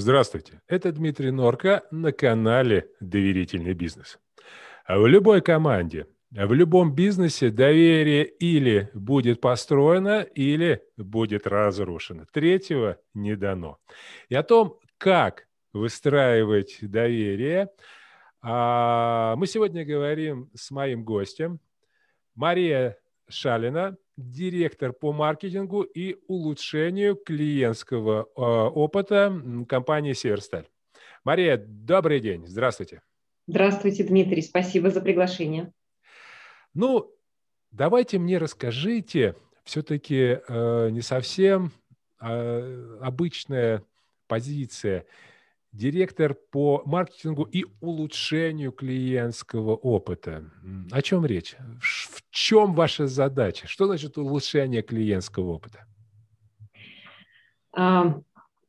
Здравствуйте, это Дмитрий Норка на канале «Доверительный бизнес». В любой команде, в любом бизнесе доверие или будет построено, или будет разрушено. Третьего не дано. И о том, как выстраивать доверие, а, мы сегодня говорим с моим гостем Мария Шалина, директор по маркетингу и улучшению клиентского э, опыта компании «Северсталь». Мария, добрый день, здравствуйте. Здравствуйте, Дмитрий, спасибо за приглашение. Ну, давайте мне расскажите, все-таки э, не совсем э, обычная позиция – директор по маркетингу и улучшению клиентского опыта. О чем речь? В чем ваша задача? Что значит улучшение клиентского опыта?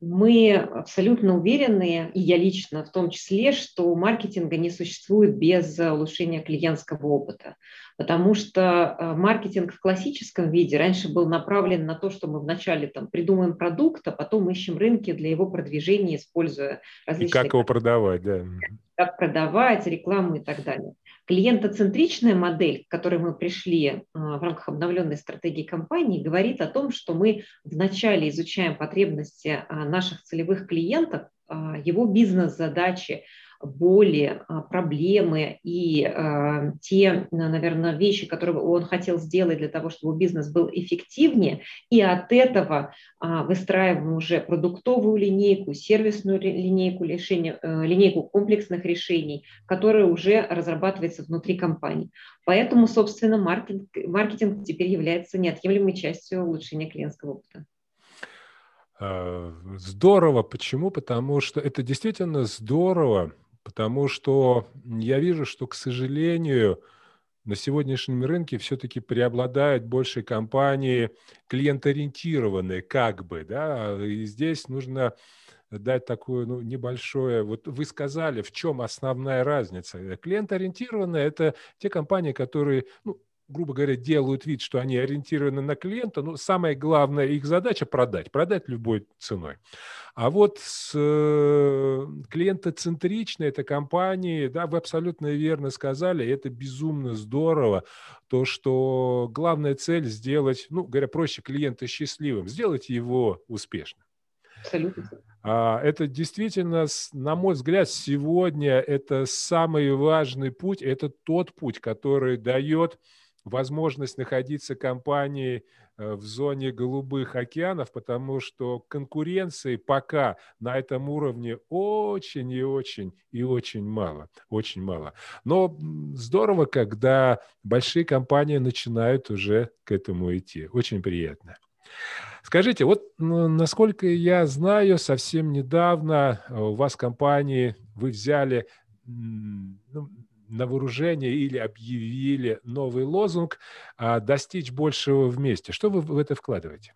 Мы абсолютно уверены, и я лично в том числе, что маркетинга не существует без улучшения клиентского опыта потому что э, маркетинг в классическом виде раньше был направлен на то, что мы вначале там придумаем продукт, а потом ищем рынки для его продвижения, используя различные... И как его продавать, да. Как продавать, рекламу и так далее. Клиентоцентричная модель, к которой мы пришли э, в рамках обновленной стратегии компании, говорит о том, что мы вначале изучаем потребности э, наших целевых клиентов, его бизнес-задачи, боли, а, проблемы и э, те, наверное, вещи, которые он хотел сделать для того, чтобы бизнес был эффективнее, и от этого э, выстраиваем уже продуктовую линейку, сервисную линейку, решения, э, линейку комплексных решений, которая уже разрабатывается внутри компании. Поэтому, собственно, маркетинг, маркетинг теперь является неотъемлемой частью улучшения клиентского опыта. Здорово. Почему? Потому что это действительно здорово Потому что я вижу, что, к сожалению, на сегодняшнем рынке все-таки преобладают больше компании клиенториентированные, как бы, да, и здесь нужно дать такое ну, небольшое... Вот вы сказали, в чем основная разница. Клиенториентированные – это те компании, которые ну, грубо говоря, делают вид, что они ориентированы на клиента, но самая главная их задача – продать, продать любой ценой. А вот с э, клиентоцентричной этой компании, да, вы абсолютно верно сказали, это безумно здорово, то, что главная цель сделать, ну, говоря проще, клиента счастливым, сделать его успешным. Абсолютно. А, это действительно, на мой взгляд, сегодня это самый важный путь, это тот путь, который дает возможность находиться компании э, в зоне голубых океанов, потому что конкуренции пока на этом уровне очень и очень и очень мало, очень мало. Но здорово, когда большие компании начинают уже к этому идти. Очень приятно. Скажите, вот насколько я знаю, совсем недавно э, у вас компании вы взяли ну, на вооружение или объявили новый лозунг а, «Достичь большего вместе». Что вы в это вкладываете?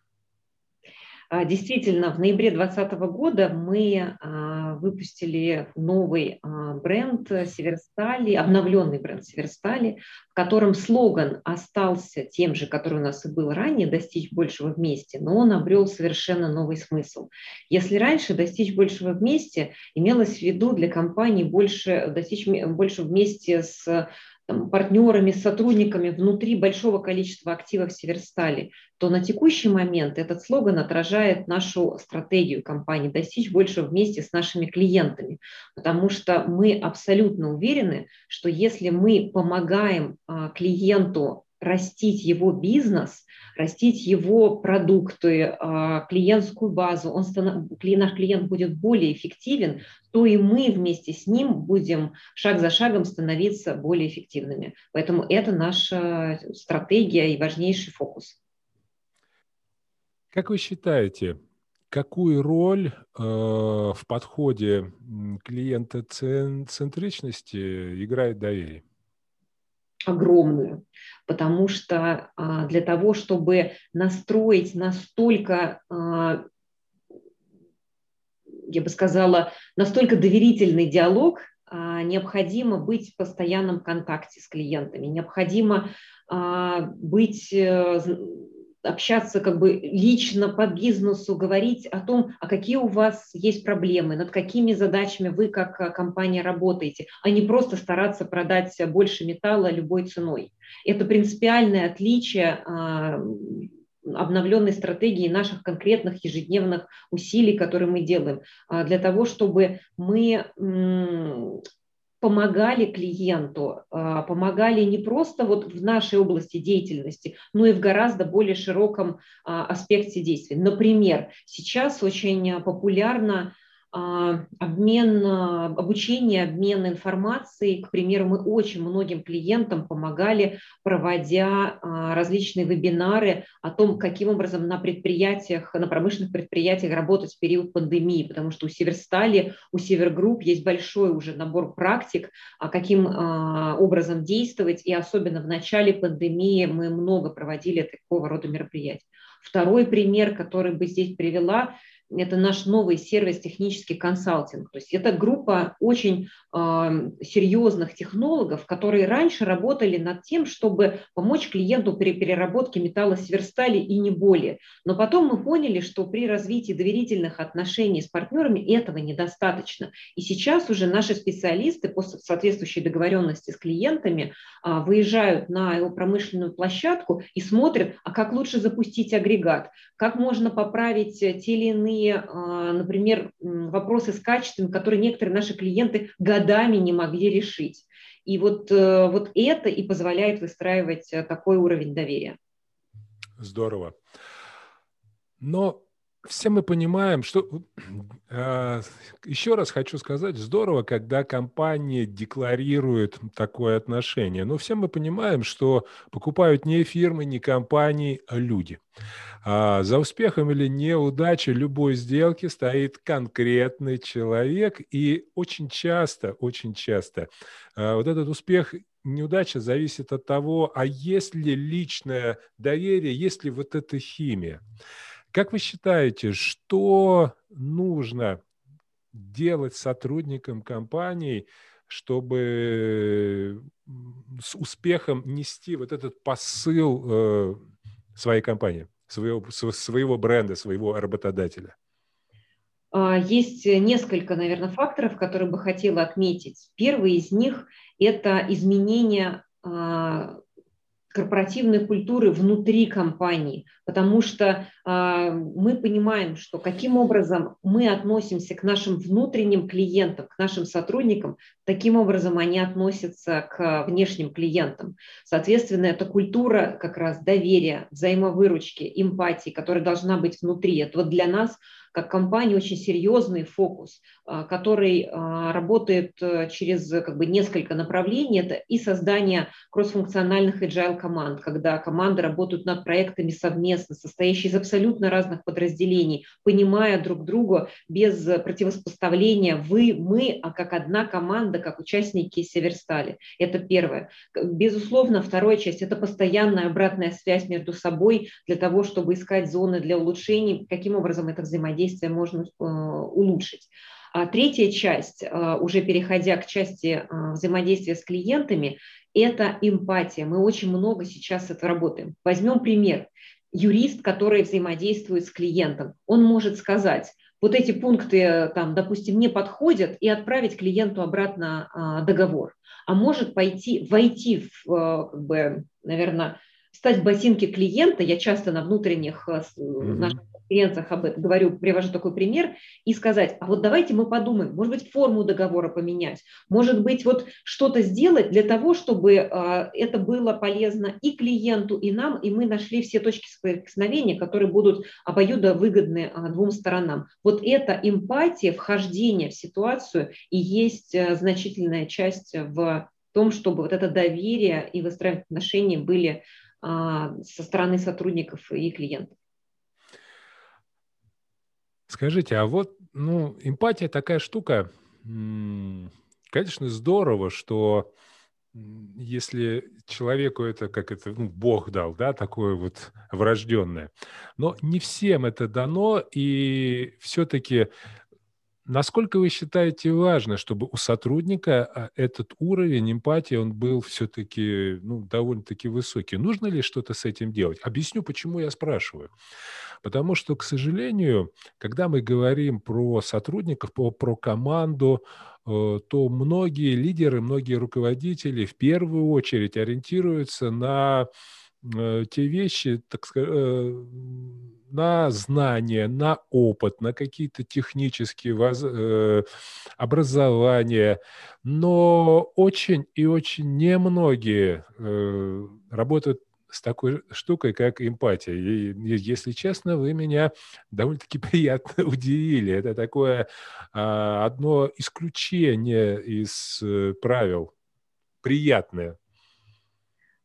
А, действительно, в ноябре 2020 года мы а, выпустили новый а, бренд Северстали, обновленный бренд Северстали, в котором слоган остался тем же, который у нас и был ранее, достичь большего вместе, но он обрел совершенно новый смысл. Если раньше достичь большего вместе имелось в виду для компании больше, достичь больше вместе с там, партнерами, сотрудниками внутри большого количества активов Северстали, то на текущий момент этот слоган отражает нашу стратегию компании достичь больше вместе с нашими клиентами, потому что мы абсолютно уверены, что если мы помогаем а, клиенту растить его бизнес, растить его продукты, а, клиентскую базу, он станов... наш клиент будет более эффективен, то и мы вместе с ним будем шаг за шагом становиться более эффективными. Поэтому это наша стратегия и важнейший фокус. Как вы считаете, какую роль э, в подходе клиента центричности играет доверие? Огромную, потому что а, для того, чтобы настроить настолько, а, я бы сказала, настолько доверительный диалог, а, необходимо быть в постоянном контакте с клиентами, необходимо быть э, общаться как бы лично по бизнесу, говорить о том, а какие у вас есть проблемы, над какими задачами вы как э, компания работаете, а не просто стараться продать больше металла любой ценой. Это принципиальное отличие а, обновленной стратегии наших конкретных ежедневных усилий, которые мы делаем, а, для того, чтобы мы помогали клиенту, а, помогали не просто вот в нашей области деятельности, но и в гораздо более широком а, аспекте действий. Например, сейчас очень популярно обмен, а, обучение, обмен информацией. К примеру, мы очень многим клиентам помогали, проводя а, различные вебинары о том, каким образом на предприятиях, на промышленных предприятиях работать в период пандемии, потому что у Северстали, у Севергрупп есть большой уже набор практик, каким образом действовать, и особенно в начале пандемии мы много проводили такого рода мероприятий. Второй пример, который бы здесь привела, это наш новый сервис технический консалтинг. То есть это группа очень э, серьезных технологов, которые раньше работали над тем, чтобы помочь клиенту при переработке металла сверстали и не более. Но потом мы поняли, что при развитии доверительных отношений с партнерами этого недостаточно. И сейчас уже наши специалисты по соответствующей договоренности с клиентами э, выезжают на его промышленную площадку и смотрят, а как лучше запустить агрегат, как можно поправить те или иные а, например, вопросы с качеством, которые некоторые наши клиенты годами не могли решить. И вот, э, вот это и позволяет выстраивать э, такой уровень доверия. Здорово. Но все мы понимаем, что э, еще раз хочу сказать, здорово, когда компания декларирует такое отношение. Но все мы понимаем, что покупают не фирмы, не компании, а люди. А за успехом или неудачей любой сделки стоит конкретный человек, и очень часто, очень часто э, вот этот успех неудача зависит от того, а есть ли личное доверие, есть ли вот эта химия. Как вы считаете, что нужно делать сотрудникам компаний, чтобы с успехом нести вот этот посыл э, своей компании, своего, своего бренда, своего работодателя? А, есть несколько, наверное, факторов, которые бы хотела отметить. Первый из них – это изменение а, корпоративной культуры внутри компании, потому что э, мы понимаем, что каким образом мы относимся к нашим внутренним клиентам, к нашим сотрудникам, таким образом они относятся к внешним клиентам. Соответственно, это культура как раз доверия, взаимовыручки, эмпатии, которая должна быть внутри. Это вот для нас как компания очень серьезный фокус, а, который а, работает э, через как бы несколько направлений. Это и создание кроссфункциональных agile команд, когда команды работают над проектами совместно, состоящие из абсолютно разных подразделений, понимая друг друга без противопоставления вы, мы, а как одна команда, как участники Северстали. Это первое. Безусловно, вторая часть – это постоянная обратная связь между собой для того, чтобы искать зоны для улучшений, каким образом это взаимодействие взаимодействие можно э, улучшить. А третья часть, э, уже переходя к части э, взаимодействия с клиентами, это эмпатия. Мы очень много сейчас это работаем. Возьмем пример. Юрист, который взаимодействует с клиентом, он может сказать, вот эти пункты, там, допустим, не подходят, и отправить клиенту обратно а, договор. А может пойти, войти в, как бы, наверное, стать в ботинки клиента. Я часто на внутренних mm-hmm. наших конференциях об этом говорю, привожу такой пример, и сказать, а вот давайте мы подумаем, может быть, форму договора поменять, может быть, вот что-то сделать для того, чтобы э, это было полезно и клиенту, и нам, и мы нашли все точки соприкосновения, которые будут обоюдо выгодны двум сторонам. Вот эта эмпатия, вхождение в ситуацию и есть значительная часть в том, чтобы вот это доверие и выстраивание отношений были со стороны сотрудников и клиентов. Скажите, а вот, ну, эмпатия такая штука, конечно, здорово, что если человеку это, как это, ну, Бог дал, да, такое вот врожденное. Но не всем это дано, и все-таки Насколько вы считаете важно, чтобы у сотрудника а, этот уровень эмпатии, он был все-таки ну, довольно-таки высокий? Нужно ли что-то с этим делать? Объясню, почему я спрашиваю. Потому что, к сожалению, когда мы говорим про сотрудников, про, про команду, э, то многие лидеры, многие руководители в первую очередь ориентируются на э, те вещи, так сказать, э, на знания, на опыт, на какие-то технические воз... э, образования, но очень и очень немногие э, работают с такой штукой, как эмпатия. И, если честно, вы меня довольно-таки приятно удивили. Это такое а, одно исключение из э, правил, приятное.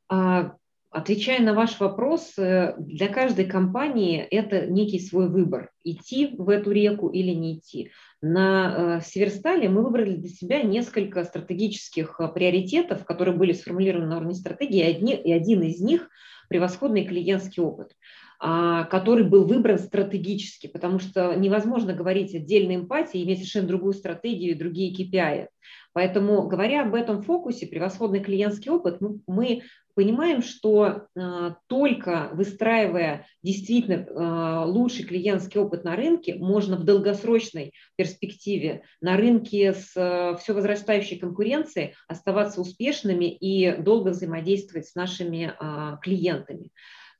А, Отвечая на ваш вопрос, э, для каждой компании это некий свой выбор, идти в эту реку или не идти. На э, Северстале мы выбрали для себя несколько стратегических э, приоритетов, которые были сформулированы на уровне стратегии, и один из них – превосходный клиентский опыт а, который был выбран стратегически, потому что невозможно говорить отдельной эмпатии, иметь совершенно другую стратегию и другие KPI. Поэтому, говоря об этом фокусе, превосходный клиентский опыт, мы, мы понимаем, что э, только выстраивая действительно э, лучший клиентский опыт на рынке, можно в долгосрочной перспективе на рынке с э, все возрастающей конкуренцией оставаться успешными и долго взаимодействовать с нашими э, клиентами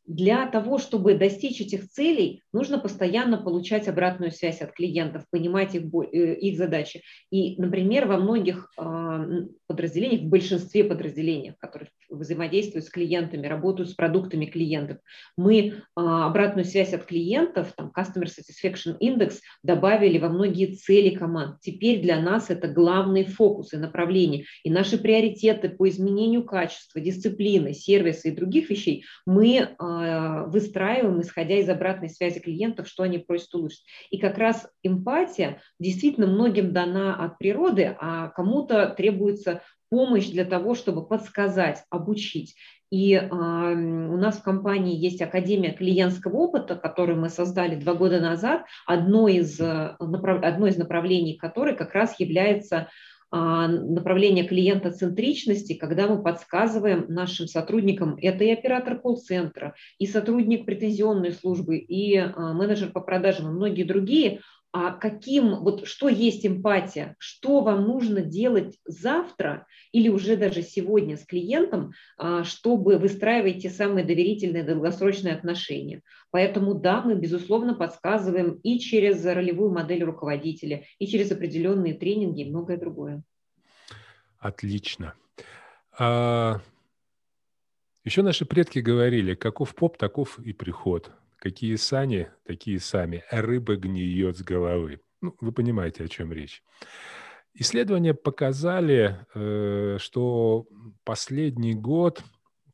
для того, чтобы достичь этих целей, нужно постоянно получать обратную связь от клиентов, понимать их, э, их задачи. И, например, во многих а, подразделениях, в большинстве подразделений, которые взаимодействуют с клиентами, работают с продуктами клиентов, мы а, обратную связь от клиентов, там, Customer Satisfaction Index, добавили во многие цели команд. Теперь для нас это главные фокусы, направления. И наши приоритеты по изменению качества, дисциплины, сервиса и других вещей мы а, выстраиваем, исходя из обратной связи клиентов, что они просят улучшить. И как раз эмпатия действительно многим дана от природы, а кому-то требуется помощь для того, чтобы подсказать, обучить. И э, у нас в компании есть Академия клиентского опыта, которую мы создали два года назад, одно из, э, направ... одно из направлений которой как раз является направление клиентоцентричности, когда мы подсказываем нашим сотрудникам, это и оператор колл-центра, и сотрудник претензионной службы, и а, менеджер по продажам, и многие другие, а каким, вот что есть эмпатия, что вам нужно делать завтра или уже даже сегодня с клиентом, а, чтобы выстраивать те самые доверительные долгосрочные отношения. Поэтому да, мы безусловно подсказываем и через ролевую модель руководителя, и через определенные тренинги и многое другое. Отлично. А, еще наши предки говорили, каков поп, таков и приход. Какие сани, такие сами. А рыба гниет с головы. Ну, вы понимаете, о чем речь. Исследования показали, э, что последний год,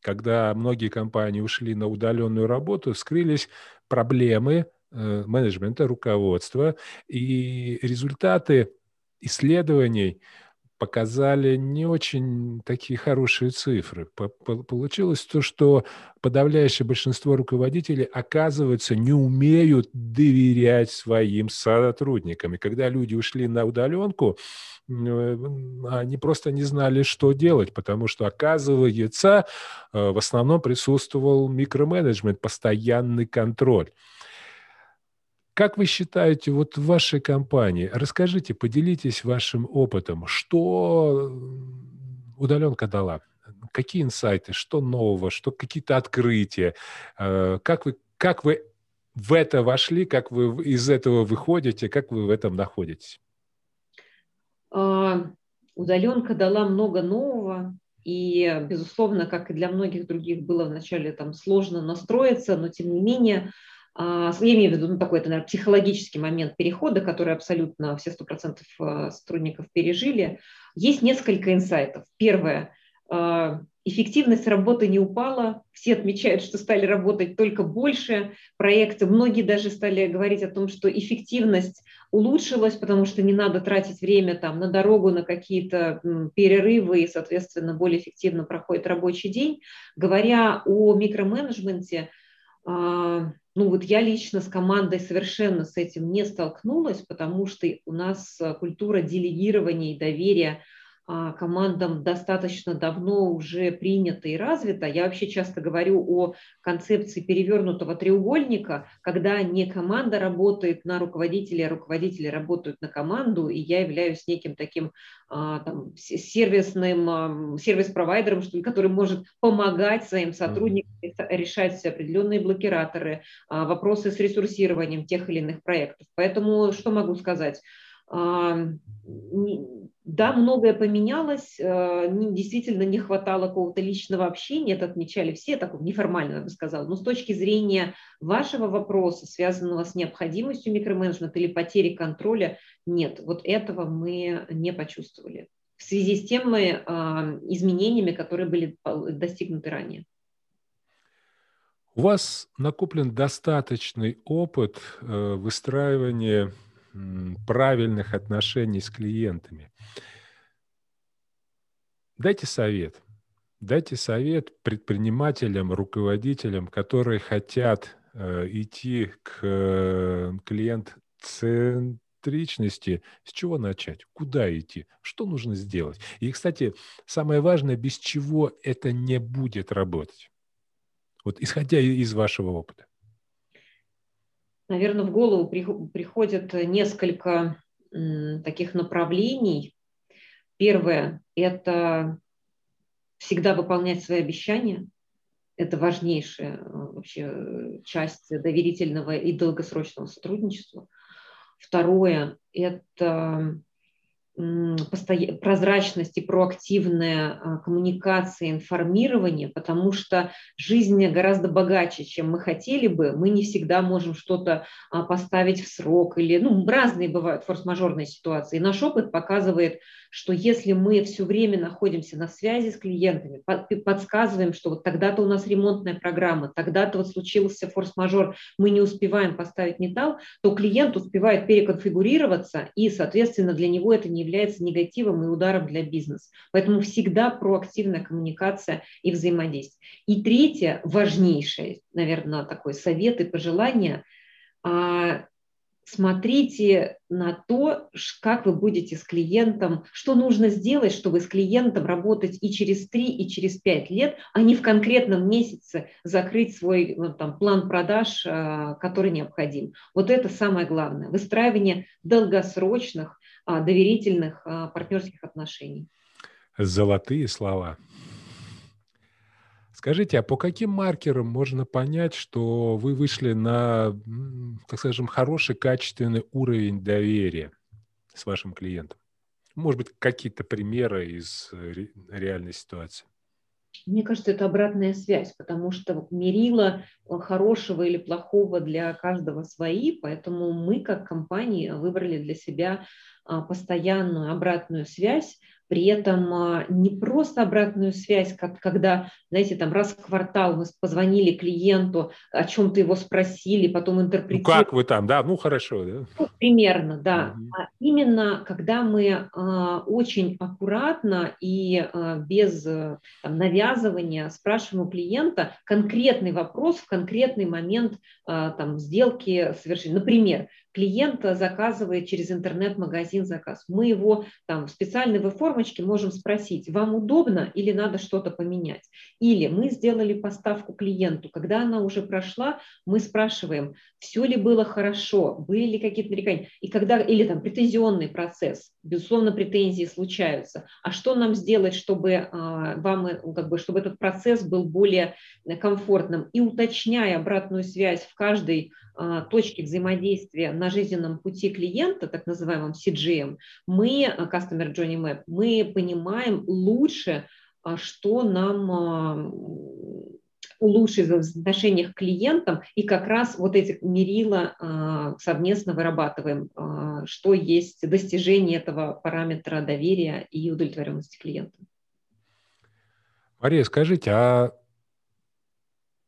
когда многие компании ушли на удаленную работу, скрылись проблемы э, менеджмента, руководства, и результаты исследований – показали не очень такие хорошие цифры. Получилось то, что подавляющее большинство руководителей, оказывается, не умеют доверять своим сотрудникам. И когда люди ушли на удаленку, э, они просто не знали, что делать, потому что, оказывается, э, в основном присутствовал микроменеджмент, постоянный контроль. Как вы считаете, вот в вашей компании, расскажите, поделитесь вашим опытом, что удаленка дала? Какие инсайты, что нового, что какие-то открытия? Э, как вы, как вы в это вошли, как вы из этого выходите, как вы в этом находитесь? А, удаленка дала много нового, и, безусловно, как и для многих других, было вначале там сложно настроиться, но тем не менее я имею в виду ну, такой, это, наверное, психологический момент перехода, который абсолютно все 100% а, сотрудников пережили. Есть несколько инсайтов. Первое. А, эффективность работы не упала. Все отмечают, что стали работать только больше проекты. Многие даже стали говорить о том, что эффективность улучшилась, потому что не надо тратить время там, на дорогу, на какие-то перерывы, и, соответственно, более эффективно проходит рабочий день. Говоря о микроменеджменте, А, ну вот я лично с командой совершенно с этим не столкнулась, потому что у нас культура делегирования и доверия а, командам достаточно давно уже принято и развито. Я вообще часто говорю о концепции перевернутого треугольника, когда не команда работает на руководителя, а руководители работают на команду, и я являюсь неким таким а, там, сервисным, сервис-провайдером, что ли, который может помогать своим сотрудникам решать определенные блокираторы, вопросы с ресурсированием тех или иных проектов. Поэтому что могу сказать? Да, многое поменялось, э, действительно не хватало какого-то личного общения, это отмечали все, так неформально, я бы сказала. Но с точки зрения вашего вопроса, связанного с необходимостью микроменеджмента или потери контроля, нет, вот этого мы не почувствовали в связи с теми изменениями, которые были достигнуты ранее. У вас накоплен достаточный опыт э, выстраивания правильных отношений с клиентами. Дайте совет. Дайте совет предпринимателям, руководителям, которые хотят э, идти к э, клиент-центричности. С чего начать? Куда идти? Что нужно сделать? И, кстати, самое важное, без чего это не будет работать. Вот исходя из вашего опыта наверное, в голову приходят несколько таких направлений. Первое – это всегда выполнять свои обещания. Это важнейшая э, вообще часть доверительного и долгосрочного сотрудничества. Второе – это прозрачность и проактивная коммуникация, информирование, потому что жизнь гораздо богаче, чем мы хотели бы. Мы не всегда можем что-то а, поставить в срок или, ну, разные бывают форс-мажорные ситуации. Наш опыт показывает, что если мы все время находимся на связи с клиентами, подсказываем, что вот тогда-то у нас ремонтная программа, тогда-то вот случился форс-мажор, мы не успеваем поставить металл, то клиент успевает переконфигурироваться, и, соответственно, для него это не является негативом и ударом для бизнеса. Поэтому всегда проактивная коммуникация и взаимодействие. И третье, важнейшее, наверное, такой совет и пожелание а, смотрите на то, как вы будете с клиентом, что нужно сделать, чтобы с клиентом работать и через 3, и через 5 лет, а не в конкретном месяце закрыть свой ну, там, план продаж, а, который необходим. Вот это самое главное. Выстраивание долгосрочных а, доверительных а, партнерских отношений. Золотые слова. Скажите, а по каким маркерам можно понять, что вы вышли на, так скажем, хороший, качественный уровень доверия с вашим клиентом? Может быть, какие-то примеры из э, реальной ситуации? Мне кажется, это обратная связь, потому что мерила э, хорошего или плохого для каждого свои, поэтому мы как компания выбрали для себя постоянную обратную связь, при этом а, не просто обратную связь, как когда, знаете, там раз в квартал мы позвонили клиенту, о чем-то его спросили, потом интерпретировали. Ну как вы там, да, ну хорошо. Да? Ну, примерно, да. Угу. А именно когда мы а, очень аккуратно и а, без там, навязывания спрашиваем у клиента конкретный вопрос в конкретный момент а, там, сделки совершить. Например, клиент заказывает через интернет-магазин заказ. Мы его там в специальной формочке можем спросить, вам удобно или надо что-то поменять. Или мы сделали поставку клиенту, когда она уже прошла, мы спрашиваем, все ли было хорошо, были ли какие-то нарекания. И когда, или там претензионный процесс, безусловно, претензии случаются. А что нам сделать, чтобы а, вам, э, как бы, чтобы этот процесс был более комфортным? И уточняя обратную связь в каждой а, точке взаимодействия на жизненном пути клиента, так называемом CGM, мы, а, Customer Journey Map, мы понимаем лучше, а, что нам улучшить в отношениях к клиентам, и как раз вот эти мерила совместно вырабатываем, что есть достижение этого параметра доверия и удовлетворенности клиента. Мария, скажите, а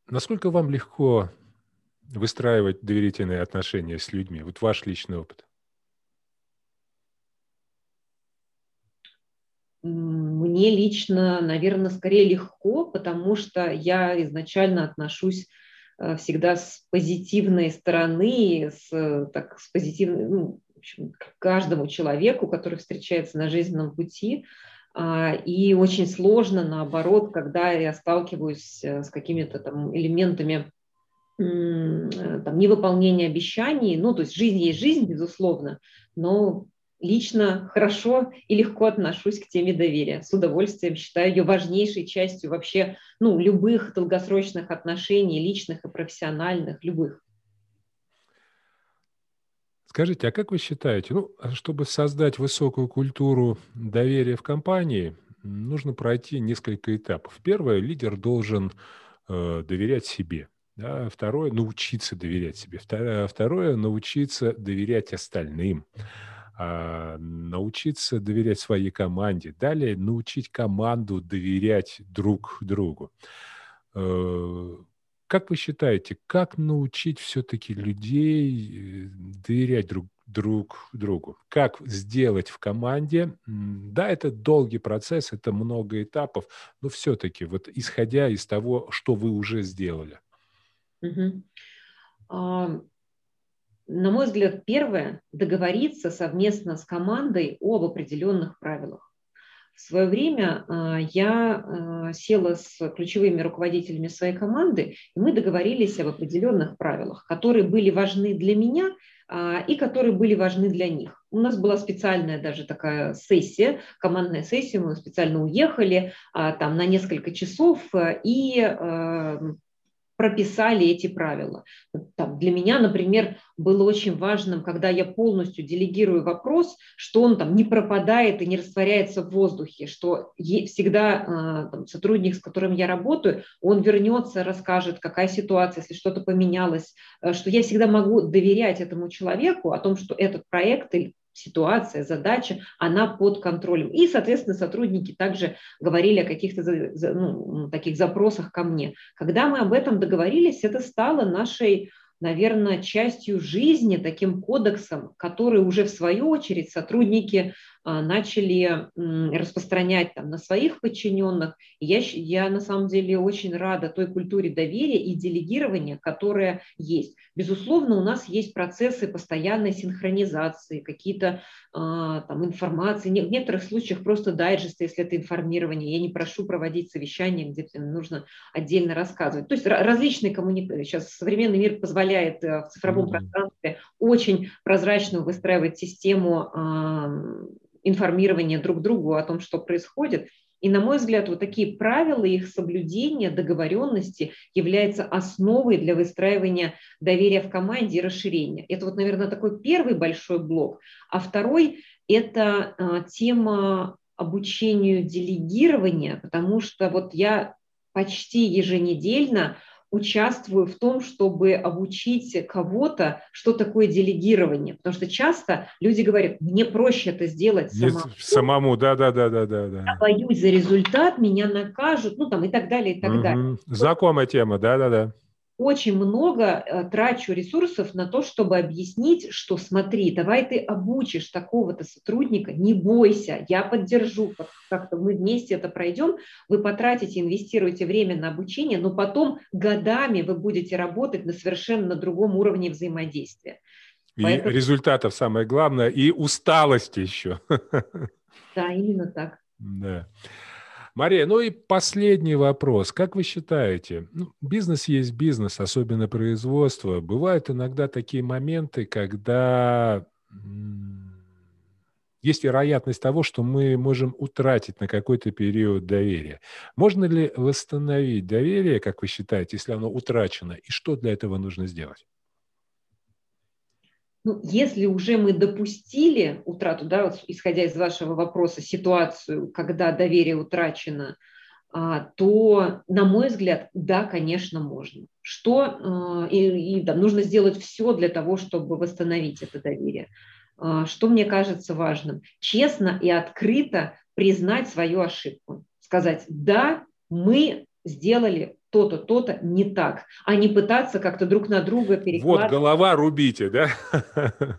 насколько вам легко выстраивать доверительные отношения с людьми? Вот ваш личный опыт. Мне лично, наверное, скорее легко, потому что я изначально отношусь всегда с позитивной стороны, с, так, с позитивной, ну, в общем, к каждому человеку, который встречается на жизненном пути. А, и очень сложно, наоборот, когда я сталкиваюсь с какими-то там элементами там, невыполнения обещаний. Ну, то есть жизнь есть жизнь, безусловно, но лично хорошо и легко отношусь к теме доверия. С удовольствием считаю ее важнейшей частью вообще ну, любых долгосрочных отношений, личных и профессиональных, любых. Скажите, а как вы считаете, ну, а чтобы создать высокую культуру доверия в компании, нужно пройти несколько этапов. Первое, лидер должен э, доверять себе. Да? Второе, научиться доверять себе. Второе, научиться доверять остальным. А, научиться доверять своей команде. Далее научить команду доверять друг другу. Э, как вы считаете, как научить все-таки людей э, доверять друг, друг другу? Как сделать в команде? Да, это долгий процесс, это много этапов, но все-таки вот исходя из того, что вы уже сделали. Угу на мой взгляд, первое – договориться совместно с командой об определенных правилах. В свое время а, я а, села с ключевыми руководителями своей команды, и мы договорились об определенных правилах, которые были важны для меня а, и которые были важны для них. У нас была специальная даже такая сессия, командная сессия, мы специально уехали там на несколько часов и прописали эти правила. Там, для меня, например, было очень важным, когда я полностью делегирую вопрос, что он там не пропадает и не растворяется в воздухе, что всегда э, там, сотрудник, с которым я работаю, он вернется, расскажет, какая ситуация, если что-то поменялось, э, что я всегда могу доверять этому человеку о том, что этот проект или ситуация, задача, она под контролем. И, соответственно, сотрудники также говорили о каких-то ну, таких запросах ко мне. Когда мы об этом договорились, это стало нашей наверное, частью жизни, таким кодексом, который уже в свою очередь сотрудники начали распространять там, на своих подчиненных. я, я на самом деле очень рада той культуре доверия и делегирования, которая есть. Безусловно, у нас есть процессы постоянной синхронизации, какие-то а, там информации, в некоторых случаях просто дайджесты, если это информирование. Я не прошу проводить совещания, где нужно отдельно рассказывать. То есть различные коммуникации. Сейчас современный мир позволяет э, в цифровом mm-hmm. пространстве очень прозрачно выстраивать систему информирования друг другу о том, что происходит. И, на мой взгляд, вот такие правила, их соблюдение, договоренности являются основой для выстраивания доверия в команде и расширения. Это вот, наверное, такой первый большой блок. А второй – это а, тема обучению делегирования, потому что вот я почти еженедельно участвую в том, чтобы обучить кого-то, что такое делегирование. Потому что часто люди говорят, мне проще это сделать самому. Самому, да, да, да, да, да. Я боюсь за результат, меня накажут, ну там и так далее, и так угу. далее. Знакомая тема, да, да, да очень много э, трачу ресурсов на то, чтобы объяснить, что смотри, давай ты обучишь такого-то сотрудника, не бойся, я поддержу, как-то мы вместе это пройдем, вы потратите, инвестируете время на обучение, но потом годами вы будете работать на совершенно другом уровне взаимодействия. И Поэтому... результатов самое главное, и усталости еще. Да, именно так. Да. Мария, ну и последний вопрос. Как вы считаете, ну, бизнес есть бизнес, особенно производство. Бывают иногда такие моменты, когда есть вероятность того, что мы можем утратить на какой-то период доверие. Можно ли восстановить доверие, как вы считаете, если оно утрачено, и что для этого нужно сделать? Ну, если уже мы допустили утрату, да, вот, исходя из вашего вопроса, ситуацию, когда доверие утрачено, а, то, на мой взгляд, да, конечно, можно. Что а, и, и да, нужно сделать все для того, чтобы восстановить это доверие. А, что мне кажется важным? Честно и открыто признать свою ошибку. Сказать, да, мы сделали то-то, то-то не так, а не пытаться как-то друг на друга перекладывать. Вот голова рубите, да?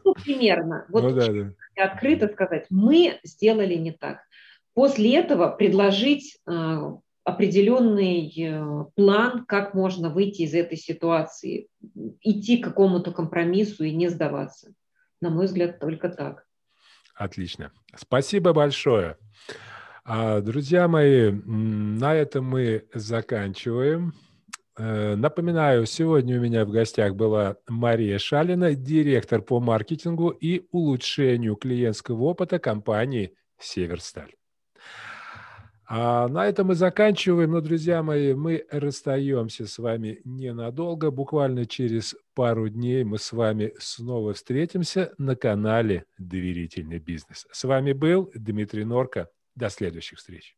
Ну, примерно. Вот ну, да, да. открыто сказать, мы сделали не так. После этого предложить э, определенный э, план, как можно выйти из этой ситуации, идти к какому-то компромиссу и не сдаваться. На мой взгляд, только так. Отлично. Спасибо большое. А, друзья мои, на этом мы заканчиваем. Э, напоминаю, сегодня у меня в гостях была Мария Шалина, директор по маркетингу и улучшению клиентского опыта компании «Северсталь». А на этом мы заканчиваем. Но, друзья мои, мы расстаемся с вами ненадолго. Буквально через пару дней мы с вами снова встретимся на канале «Доверительный бизнес». С вами был Дмитрий Норка. До следующих встреч.